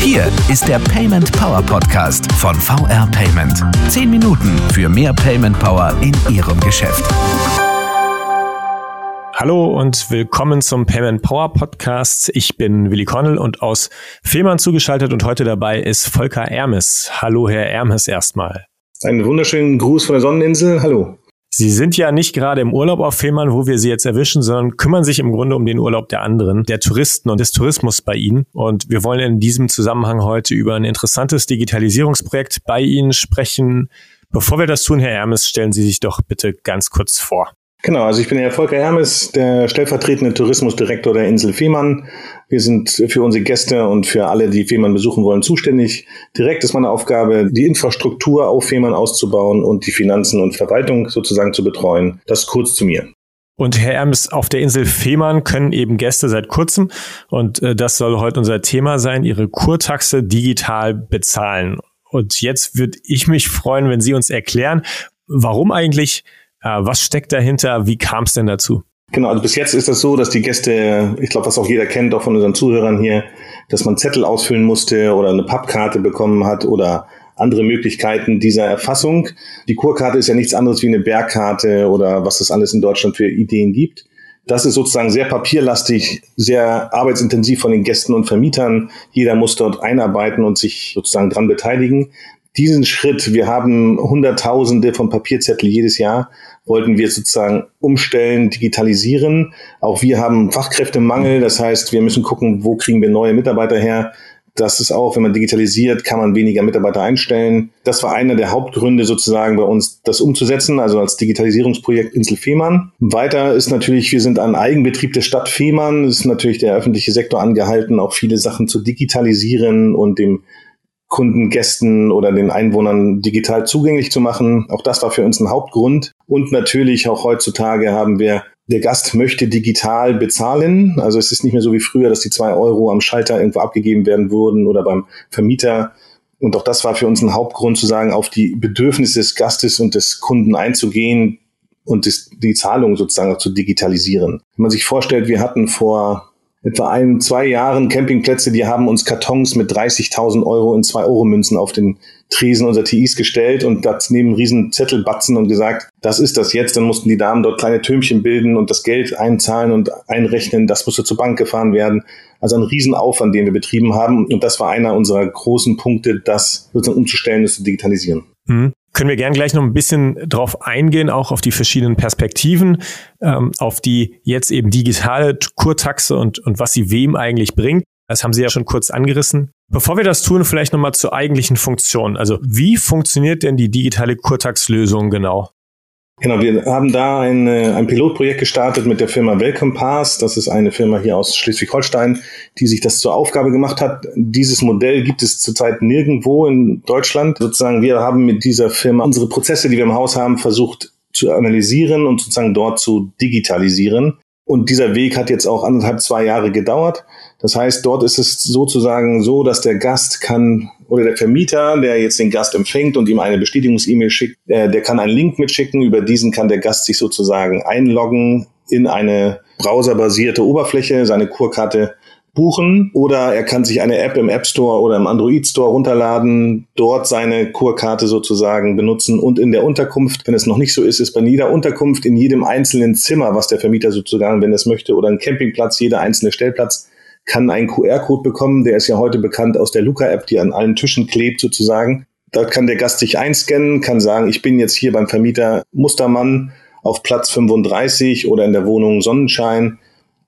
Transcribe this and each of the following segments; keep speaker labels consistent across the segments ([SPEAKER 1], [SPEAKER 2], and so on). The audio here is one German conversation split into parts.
[SPEAKER 1] Hier ist der Payment Power Podcast von VR Payment. Zehn Minuten für mehr Payment Power in Ihrem Geschäft.
[SPEAKER 2] Hallo und willkommen zum Payment Power Podcast. Ich bin Willi Connell und aus Fehmarn zugeschaltet und heute dabei ist Volker Ermes. Hallo, Herr Ermes, erstmal.
[SPEAKER 3] Einen wunderschönen Gruß von der Sonneninsel. Hallo.
[SPEAKER 2] Sie sind ja nicht gerade im Urlaub auf Fehmarn, wo wir Sie jetzt erwischen, sondern kümmern sich im Grunde um den Urlaub der anderen, der Touristen und des Tourismus bei Ihnen. Und wir wollen in diesem Zusammenhang heute über ein interessantes Digitalisierungsprojekt bei Ihnen sprechen. Bevor wir das tun, Herr Hermes, stellen Sie sich doch bitte ganz kurz vor.
[SPEAKER 3] Genau, also ich bin Herr Volker Hermes, der stellvertretende Tourismusdirektor der Insel Fehmarn. Wir sind für unsere Gäste und für alle, die Fehmarn besuchen wollen, zuständig. Direkt ist meine Aufgabe, die Infrastruktur auf Fehmarn auszubauen und die Finanzen und Verwaltung sozusagen zu betreuen. Das kurz zu mir.
[SPEAKER 2] Und Herr Ermes, auf der Insel Fehmarn können eben Gäste seit kurzem, und äh, das soll heute unser Thema sein, ihre Kurtaxe digital bezahlen. Und jetzt würde ich mich freuen, wenn Sie uns erklären, warum eigentlich was steckt dahinter? Wie kam es denn dazu?
[SPEAKER 3] Genau, also bis jetzt ist das so, dass die Gäste, ich glaube, was auch jeder kennt, auch von unseren Zuhörern hier, dass man Zettel ausfüllen musste oder eine Pappkarte bekommen hat oder andere Möglichkeiten dieser Erfassung. Die Kurkarte ist ja nichts anderes wie eine Bergkarte oder was es alles in Deutschland für Ideen gibt. Das ist sozusagen sehr papierlastig, sehr arbeitsintensiv von den Gästen und Vermietern. Jeder muss dort einarbeiten und sich sozusagen dran beteiligen diesen Schritt, wir haben Hunderttausende von Papierzettel jedes Jahr, wollten wir sozusagen umstellen, digitalisieren. Auch wir haben Fachkräftemangel, das heißt, wir müssen gucken, wo kriegen wir neue Mitarbeiter her. Das ist auch, wenn man digitalisiert, kann man weniger Mitarbeiter einstellen. Das war einer der Hauptgründe sozusagen bei uns, das umzusetzen, also als Digitalisierungsprojekt Insel Fehmarn. Weiter ist natürlich, wir sind ein Eigenbetrieb der Stadt Fehmarn. Es ist natürlich der öffentliche Sektor angehalten, auch viele Sachen zu digitalisieren und dem Kunden, Gästen oder den Einwohnern digital zugänglich zu machen. Auch das war für uns ein Hauptgrund. Und natürlich auch heutzutage haben wir, der Gast möchte digital bezahlen. Also es ist nicht mehr so wie früher, dass die zwei Euro am Schalter irgendwo abgegeben werden würden oder beim Vermieter. Und auch das war für uns ein Hauptgrund zu sagen, auf die Bedürfnisse des Gastes und des Kunden einzugehen und die Zahlung sozusagen auch zu digitalisieren. Wenn man sich vorstellt, wir hatten vor etwa ein, zwei Jahren Campingplätze, die haben uns Kartons mit 30.000 Euro in 2-Euro-Münzen auf den Tresen unserer TIs gestellt und das neben riesen Zettelbatzen und gesagt, das ist das jetzt. Dann mussten die Damen dort kleine Türmchen bilden und das Geld einzahlen und einrechnen. Das musste zur Bank gefahren werden. Also ein Riesenaufwand, den wir betrieben haben. Und das war einer unserer großen Punkte, das sozusagen umzustellen, das zu digitalisieren.
[SPEAKER 2] Mhm können wir gern gleich noch ein bisschen drauf eingehen, auch auf die verschiedenen Perspektiven, ähm, auf die jetzt eben digitale Kurtaxe und, und was sie wem eigentlich bringt. Das haben Sie ja schon kurz angerissen. Bevor wir das tun, vielleicht nochmal zur eigentlichen Funktion. Also wie funktioniert denn die digitale Kurtax-Lösung genau?
[SPEAKER 3] Genau, wir haben da ein, äh, ein Pilotprojekt gestartet mit der Firma Welcome Pass. Das ist eine Firma hier aus Schleswig-Holstein, die sich das zur Aufgabe gemacht hat. Dieses Modell gibt es zurzeit nirgendwo in Deutschland. Sozusagen, wir haben mit dieser Firma unsere Prozesse, die wir im Haus haben, versucht zu analysieren und sozusagen dort zu digitalisieren. Und dieser Weg hat jetzt auch anderthalb, zwei Jahre gedauert. Das heißt, dort ist es sozusagen so, dass der Gast kann oder der Vermieter, der jetzt den Gast empfängt und ihm eine Bestätigungs-E-Mail schickt, äh, der kann einen Link mitschicken. Über diesen kann der Gast sich sozusagen einloggen in eine browserbasierte Oberfläche, seine Kurkarte buchen oder er kann sich eine App im App Store oder im Android Store runterladen, dort seine Kurkarte sozusagen benutzen und in der Unterkunft, wenn es noch nicht so ist, ist bei jeder Unterkunft in jedem einzelnen Zimmer, was der Vermieter sozusagen, wenn es möchte, oder ein Campingplatz, jeder einzelne Stellplatz kann einen QR-Code bekommen. Der ist ja heute bekannt aus der Luca-App, die an allen Tischen klebt sozusagen. Da kann der Gast sich einscannen, kann sagen, ich bin jetzt hier beim Vermieter Mustermann auf Platz 35 oder in der Wohnung Sonnenschein.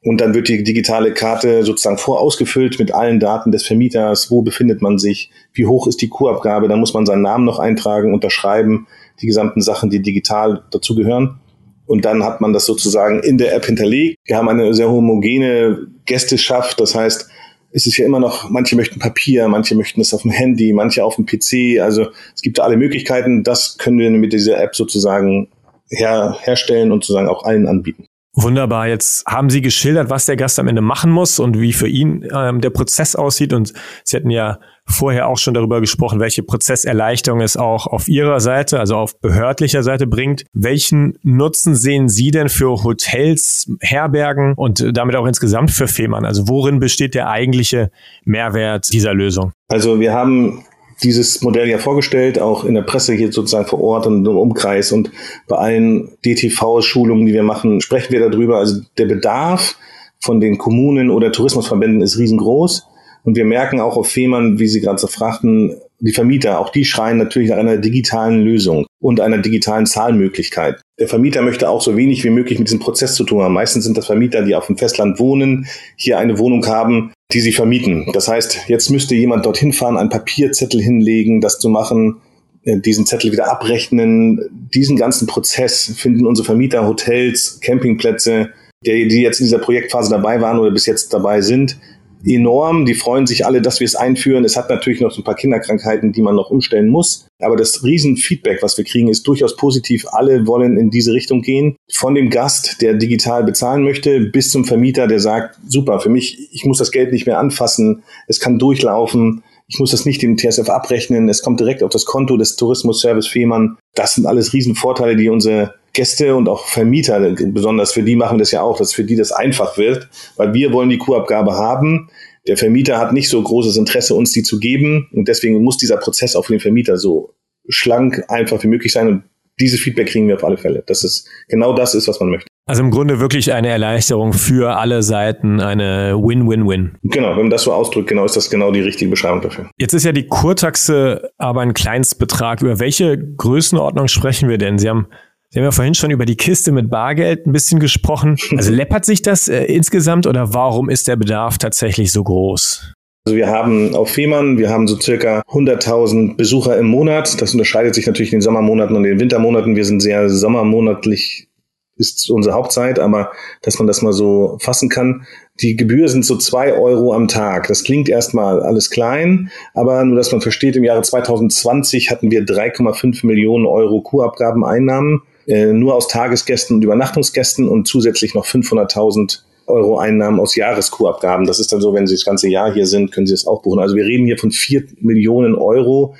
[SPEAKER 3] Und dann wird die digitale Karte sozusagen vorausgefüllt mit allen Daten des Vermieters. Wo befindet man sich? Wie hoch ist die Kurabgabe? Da muss man seinen Namen noch eintragen, unterschreiben, die gesamten Sachen, die digital dazugehören. Und dann hat man das sozusagen in der App hinterlegt. Wir haben eine sehr homogene Gästeschaft. Das heißt, es ist ja immer noch, manche möchten Papier, manche möchten es auf dem Handy, manche auf dem PC. Also es gibt da alle Möglichkeiten. Das können wir mit dieser App sozusagen her, herstellen und sozusagen auch allen anbieten.
[SPEAKER 2] Wunderbar. Jetzt haben Sie geschildert, was der Gast am Ende machen muss und wie für ihn ähm, der Prozess aussieht. Und Sie hatten ja vorher auch schon darüber gesprochen, welche Prozesserleichterung es auch auf Ihrer Seite, also auf behördlicher Seite bringt. Welchen Nutzen sehen Sie denn für Hotels, Herbergen und damit auch insgesamt für Fehmarn? Also worin besteht der eigentliche Mehrwert dieser Lösung?
[SPEAKER 3] Also wir haben dieses Modell ja vorgestellt, auch in der Presse hier sozusagen vor Ort und im Umkreis und bei allen DTV-Schulungen, die wir machen, sprechen wir darüber. Also der Bedarf von den Kommunen oder Tourismusverbänden ist riesengroß. Und wir merken auch auf Fehmarn, wie Sie gerade so fragten, die Vermieter, auch die schreien natürlich nach einer digitalen Lösung und einer digitalen Zahlmöglichkeit. Der Vermieter möchte auch so wenig wie möglich mit diesem Prozess zu tun haben. Meistens sind das Vermieter, die auf dem Festland wohnen, hier eine Wohnung haben, die sie vermieten. Das heißt, jetzt müsste jemand dorthin fahren, einen Papierzettel hinlegen, das zu machen, äh, diesen Zettel wieder abrechnen. Diesen ganzen Prozess finden unsere Vermieter, Hotels, Campingplätze, die, die jetzt in dieser Projektphase dabei waren oder bis jetzt dabei sind, enorm. Die freuen sich alle, dass wir es einführen. Es hat natürlich noch so ein paar Kinderkrankheiten, die man noch umstellen muss. Aber das Riesenfeedback, was wir kriegen, ist durchaus positiv. Alle wollen in diese Richtung gehen. Von dem Gast, der digital bezahlen möchte, bis zum Vermieter, der sagt, super, für mich, ich muss das Geld nicht mehr anfassen. Es kann durchlaufen. Ich muss das nicht dem TSF abrechnen. Es kommt direkt auf das Konto des Tourismusservice Fehmarn. Das sind alles Riesenvorteile, die unsere Gäste und auch Vermieter, besonders für die machen das ja auch, dass für die das einfach wird, weil wir wollen die Kurabgabe haben. Der Vermieter hat nicht so großes Interesse, uns die zu geben und deswegen muss dieser Prozess auch für den Vermieter so schlank, einfach wie möglich sein und dieses Feedback kriegen wir auf alle Fälle, dass es genau das ist, was man möchte.
[SPEAKER 2] Also im Grunde wirklich eine Erleichterung für alle Seiten, eine Win-Win-Win.
[SPEAKER 3] Genau, wenn man das so ausdrückt, genau ist das genau die richtige Beschreibung dafür.
[SPEAKER 2] Jetzt ist ja die Kurtaxe aber ein Kleinstbetrag. Über welche Größenordnung sprechen wir denn? Sie haben Sie haben ja vorhin schon über die Kiste mit Bargeld ein bisschen gesprochen. Also läppert sich das äh, insgesamt oder warum ist der Bedarf tatsächlich so groß?
[SPEAKER 3] Also wir haben auf Fehmarn, wir haben so circa 100.000 Besucher im Monat. Das unterscheidet sich natürlich in den Sommermonaten und den Wintermonaten. Wir sind sehr sommermonatlich ist unsere Hauptzeit, aber dass man das mal so fassen kann. Die Gebühr sind so zwei Euro am Tag. Das klingt erstmal alles klein, aber nur, dass man versteht, im Jahre 2020 hatten wir 3,5 Millionen Euro Kurabgabeneinnahmen äh, nur aus Tagesgästen und Übernachtungsgästen und zusätzlich noch 500.000 Euro Einnahmen aus Jahreskurabgaben. Das ist dann so, wenn Sie das ganze Jahr hier sind, können Sie es auch buchen. Also wir reden hier von vier Millionen Euro,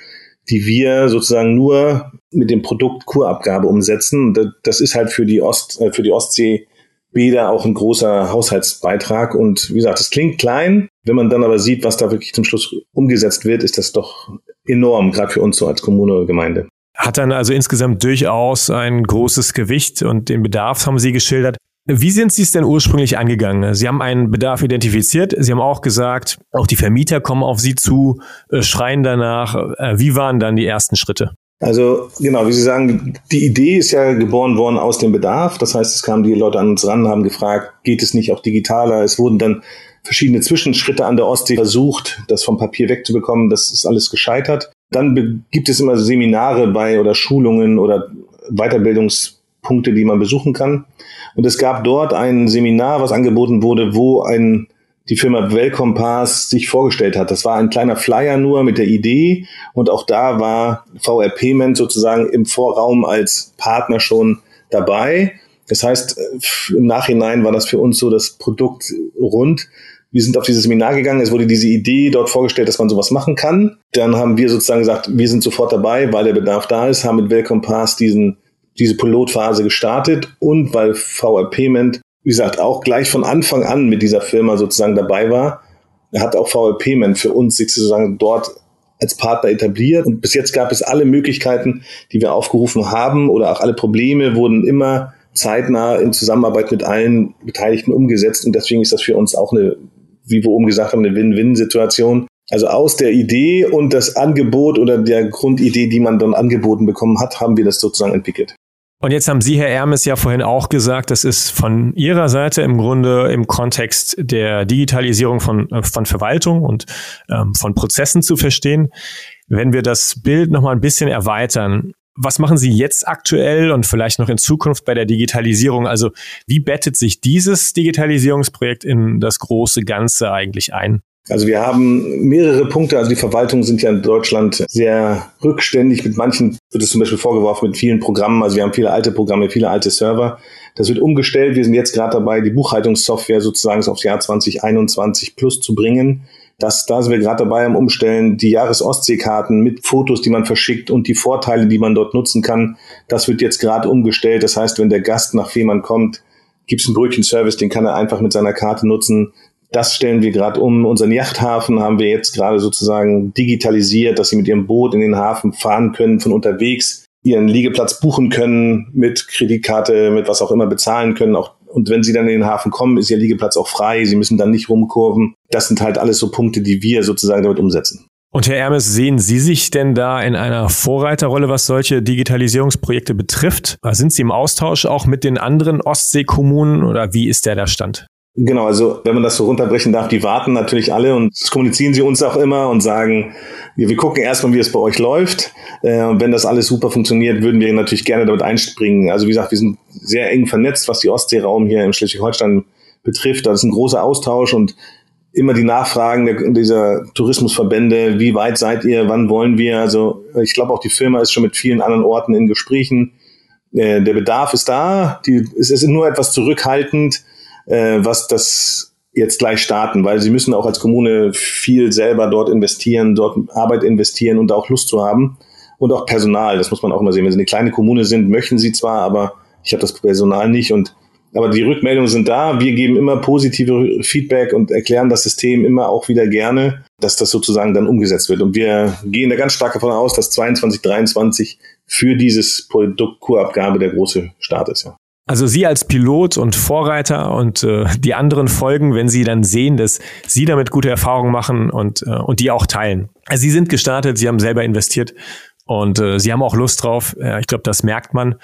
[SPEAKER 3] die wir sozusagen nur mit dem Produkt Kurabgabe umsetzen. Das ist halt für die Ost, äh, für die Ostsee Bäder auch ein großer Haushaltsbeitrag. Und wie gesagt, das klingt klein. Wenn man dann aber sieht, was da wirklich zum Schluss umgesetzt wird, ist das doch enorm, gerade für uns so als Kommune oder Gemeinde
[SPEAKER 2] hat dann also insgesamt durchaus ein großes Gewicht und den Bedarf haben Sie geschildert. Wie sind Sie es denn ursprünglich angegangen? Sie haben einen Bedarf identifiziert. Sie haben auch gesagt, auch die Vermieter kommen auf Sie zu, äh, schreien danach. Äh, wie waren dann die ersten Schritte?
[SPEAKER 3] Also genau, wie Sie sagen, die Idee ist ja geboren worden aus dem Bedarf. Das heißt, es kamen die Leute an uns ran, haben gefragt, geht es nicht auch digitaler? Es wurden dann verschiedene Zwischenschritte an der Ostsee versucht, das vom Papier wegzubekommen. Das ist alles gescheitert. Dann gibt es immer Seminare bei oder Schulungen oder Weiterbildungspunkte, die man besuchen kann. Und es gab dort ein Seminar, was angeboten wurde, wo ein die Firma Wellcompass sich vorgestellt hat. Das war ein kleiner Flyer nur mit der Idee und auch da war VR Payment sozusagen im Vorraum als Partner schon dabei. Das heißt, im Nachhinein war das für uns so das Produkt rund wir sind auf dieses Seminar gegangen, es wurde diese Idee dort vorgestellt, dass man sowas machen kann. Dann haben wir sozusagen gesagt, wir sind sofort dabei, weil der Bedarf da ist, haben mit Welcome Pass diesen, diese Pilotphase gestartet und weil VR Payment, wie gesagt, auch gleich von Anfang an mit dieser Firma sozusagen dabei war, hat auch VR Payment für uns sich sozusagen dort als Partner etabliert. Und bis jetzt gab es alle Möglichkeiten, die wir aufgerufen haben oder auch alle Probleme wurden immer zeitnah in Zusammenarbeit mit allen Beteiligten umgesetzt. Und deswegen ist das für uns auch eine wie wir oben gesagt haben, eine Win-Win-Situation. Also aus der Idee und das Angebot oder der Grundidee, die man dann angeboten bekommen hat, haben wir das sozusagen entwickelt.
[SPEAKER 2] Und jetzt haben Sie, Herr Ermes, ja vorhin auch gesagt, das ist von Ihrer Seite im Grunde im Kontext der Digitalisierung von, äh, von Verwaltung und ähm, von Prozessen zu verstehen. Wenn wir das Bild nochmal ein bisschen erweitern, was machen Sie jetzt aktuell und vielleicht noch in Zukunft bei der Digitalisierung? Also wie bettet sich dieses Digitalisierungsprojekt in das große Ganze eigentlich ein?
[SPEAKER 3] Also wir haben mehrere Punkte. Also die Verwaltungen sind ja in Deutschland sehr rückständig. Mit manchen wird es zum Beispiel vorgeworfen mit vielen Programmen. Also wir haben viele alte Programme, viele alte Server. Das wird umgestellt. Wir sind jetzt gerade dabei, die Buchhaltungssoftware sozusagen aufs Jahr 2021 plus zu bringen. Das, da sind wir gerade dabei am Umstellen. Die Jahresostseekarten mit Fotos, die man verschickt und die Vorteile, die man dort nutzen kann, das wird jetzt gerade umgestellt. Das heißt, wenn der Gast nach Fehmarn kommt, gibt es einen Brötchenservice, den kann er einfach mit seiner Karte nutzen. Das stellen wir gerade um. Unseren Yachthafen haben wir jetzt gerade sozusagen digitalisiert, dass Sie mit Ihrem Boot in den Hafen fahren können, von unterwegs Ihren Liegeplatz buchen können, mit Kreditkarte, mit was auch immer bezahlen können. Auch, und wenn Sie dann in den Hafen kommen, ist Ihr Liegeplatz auch frei. Sie müssen dann nicht rumkurven. Das sind halt alles so Punkte, die wir sozusagen damit umsetzen.
[SPEAKER 2] Und Herr Ermes, sehen Sie sich denn da in einer Vorreiterrolle, was solche Digitalisierungsprojekte betrifft? Sind Sie im Austausch auch mit den anderen Ostseekommunen oder wie ist der der Stand?
[SPEAKER 3] Genau, also wenn man das so runterbrechen darf, die warten natürlich alle und das kommunizieren sie uns auch immer und sagen, wir, gucken erstmal, wie es bei euch läuft. Äh, und wenn das alles super funktioniert, würden wir natürlich gerne damit einspringen. Also wie gesagt, wir sind sehr eng vernetzt, was die Ostseeraum hier im Schleswig-Holstein betrifft. Da ist ein großer Austausch und immer die Nachfragen der, dieser Tourismusverbände, wie weit seid ihr, wann wollen wir? Also ich glaube auch die Firma ist schon mit vielen anderen Orten in Gesprächen. Äh, der Bedarf ist da, die, es ist nur etwas zurückhaltend äh, was das jetzt gleich starten, weil sie müssen auch als Kommune viel selber dort investieren, dort Arbeit investieren und auch Lust zu haben und auch Personal. Das muss man auch immer sehen. Wenn sie eine kleine Kommune sind, möchten sie zwar, aber ich habe das Personal nicht und aber die Rückmeldungen sind da. Wir geben immer positive Feedback und erklären das System immer auch wieder gerne, dass das sozusagen dann umgesetzt wird. Und wir gehen da ganz stark davon aus, dass 22, 23 für dieses Produkt Kurabgabe der große Start ist. Ja.
[SPEAKER 2] Also Sie als Pilot und Vorreiter und äh, die anderen folgen, wenn Sie dann sehen, dass Sie damit gute Erfahrungen machen und, äh, und die auch teilen. Also Sie sind gestartet, Sie haben selber investiert und äh, Sie haben auch Lust drauf. Äh, ich glaube, das merkt man.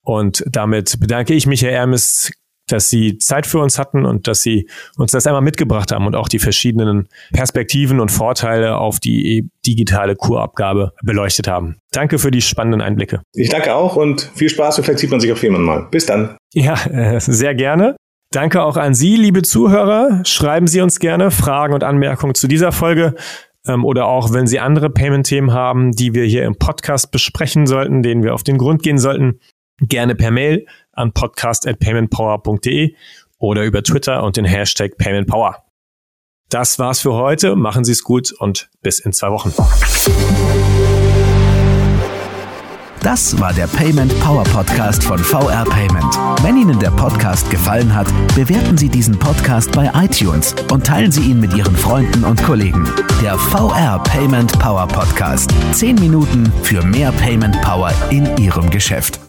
[SPEAKER 2] Und damit bedanke ich mich, Herr Ermes, dass Sie Zeit für uns hatten und dass Sie uns das einmal mitgebracht haben und auch die verschiedenen Perspektiven und Vorteile auf die digitale Kurabgabe beleuchtet haben. Danke für die spannenden Einblicke.
[SPEAKER 3] Ich danke auch und viel Spaß und vielleicht sieht man sich auf jemanden mal. Bis dann.
[SPEAKER 2] Ja, äh, sehr gerne. Danke auch an Sie, liebe Zuhörer. Schreiben Sie uns gerne Fragen und Anmerkungen zu dieser Folge ähm, oder auch, wenn Sie andere Payment-Themen haben, die wir hier im Podcast besprechen sollten, denen wir auf den Grund gehen sollten, gerne per Mail an podcast@paymentpower.de oder über Twitter und den Hashtag PaymentPower. Das war's für heute. Machen Sie es gut und bis in zwei Wochen.
[SPEAKER 1] Das war der Payment Power Podcast von VR Payment. Wenn Ihnen der Podcast gefallen hat, bewerten Sie diesen Podcast bei iTunes und teilen Sie ihn mit Ihren Freunden und Kollegen. Der VR Payment Power Podcast. Zehn Minuten für mehr Payment Power in Ihrem Geschäft.